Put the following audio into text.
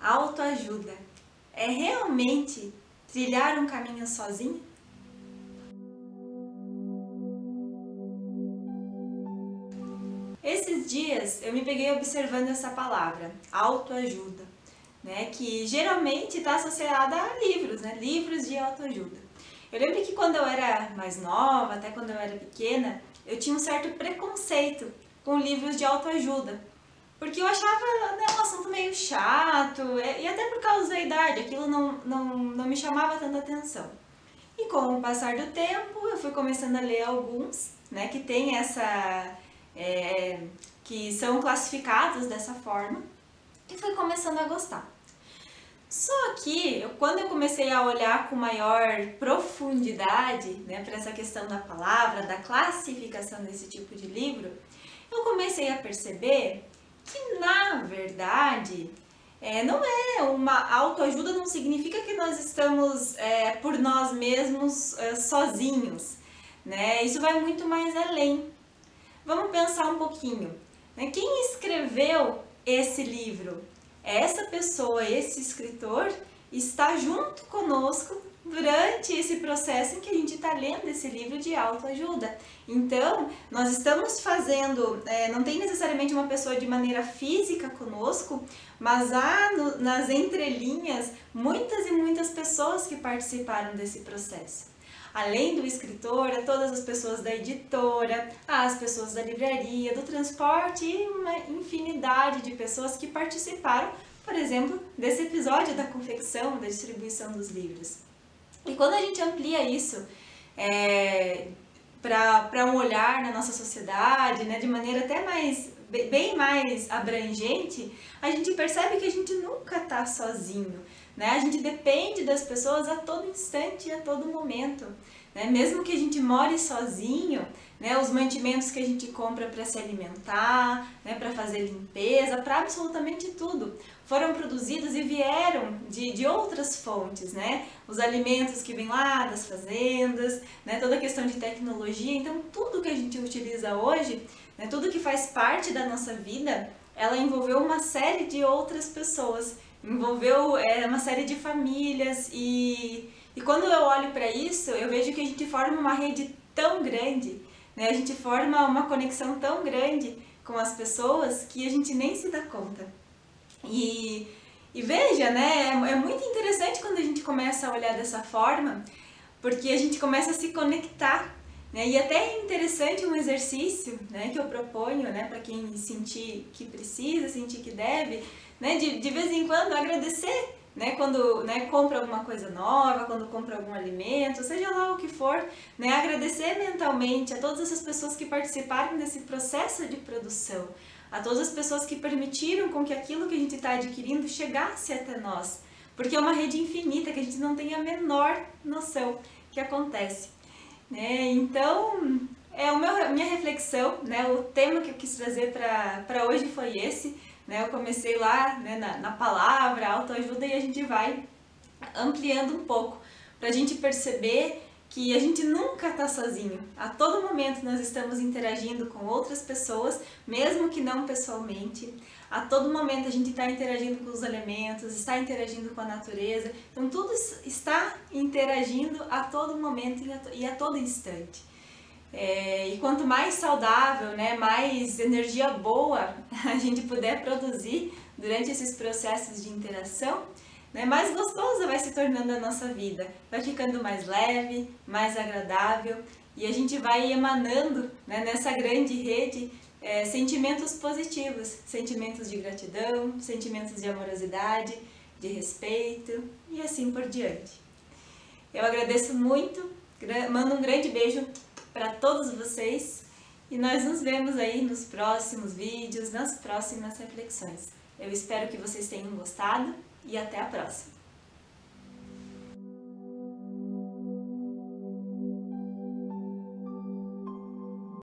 Autoajuda é realmente trilhar um caminho sozinho? Esses dias eu me peguei observando essa palavra, autoajuda, né, que geralmente está associada a livros, né, livros de autoajuda. Eu lembro que quando eu era mais nova, até quando eu era pequena, eu tinha um certo preconceito com livros de autoajuda, porque eu achava né, um assunto meio chato, e até por causa da idade, aquilo não, não, não me chamava tanta atenção. E com o passar do tempo, eu fui começando a ler alguns, né, que tem essa... É, que são classificados dessa forma, e fui começando a gostar. Só que, eu, quando eu comecei a olhar com maior profundidade né, para essa questão da palavra, da classificação desse tipo de livro, eu comecei a perceber que na verdade é, não é uma autoajuda, não significa que nós estamos é, por nós mesmos é, sozinhos, né? Isso vai muito mais além. Vamos pensar um pouquinho. Né? Quem escreveu esse livro? Essa pessoa, esse escritor, está junto conosco durante esse processo em que a gente está lendo esse livro de autoajuda. Então, nós estamos fazendo, é, não tem necessariamente uma pessoa de maneira física conosco, mas há no, nas entrelinhas muitas e muitas pessoas que participaram desse processo. Além do escritor, a todas as pessoas da editora, as pessoas da livraria, do transporte e uma infinidade de pessoas que participaram, por exemplo, desse episódio da confecção, da distribuição dos livros. E quando a gente amplia isso é, para um olhar na nossa sociedade, né, de maneira até mais bem mais abrangente, a gente percebe que a gente nunca está sozinho, né? A gente depende das pessoas a todo instante e a todo momento, né? Mesmo que a gente more sozinho, né? Os mantimentos que a gente compra para se alimentar, né? Para fazer limpeza, para absolutamente tudo, foram produzidos e vieram de, de outras fontes, né? Os alimentos que vêm lá das fazendas, né? Toda a questão de tecnologia, então tudo que a gente utiliza hoje, né? Tudo que faz parte da nossa vida, ela envolveu uma série de outras pessoas, envolveu é, uma série de famílias e, e quando eu olho para isso, eu vejo que a gente forma uma rede tão grande, né? A gente forma uma conexão tão grande com as pessoas que a gente nem se dá conta. E, e veja, né, é, é muito interessante quando a gente começa a olhar dessa forma, porque a gente começa a se conectar né? E até é interessante um exercício né, que eu proponho né, para quem sentir que precisa, sentir que deve, né, de, de vez em quando agradecer né, quando né, compra alguma coisa nova, quando compra algum alimento, seja lá o que for, né, agradecer mentalmente a todas essas pessoas que participaram desse processo de produção, a todas as pessoas que permitiram com que aquilo que a gente está adquirindo chegasse até nós, porque é uma rede infinita que a gente não tem a menor noção que acontece. Né? Então, é o meu, minha reflexão, né? o tema que eu quis trazer para hoje foi esse. Né? Eu comecei lá né, na, na palavra, autoajuda, e a gente vai ampliando um pouco, para a gente perceber que a gente nunca está sozinho. A todo momento nós estamos interagindo com outras pessoas, mesmo que não pessoalmente. A todo momento a gente está interagindo com os elementos, está interagindo com a natureza. Então tudo está interagindo a todo momento e a todo instante. É, e quanto mais saudável, né, mais energia boa a gente puder produzir durante esses processos de interação, né, mais gostosa vai se tornando a nossa vida. Vai ficando mais leve, mais agradável e a gente vai emanando né, nessa grande rede é, sentimentos positivos, sentimentos de gratidão, sentimentos de amorosidade, de respeito e assim por diante. Eu agradeço muito, mando um grande beijo para todos vocês e nós nos vemos aí nos próximos vídeos, nas próximas reflexões. Eu espero que vocês tenham gostado e até a próxima!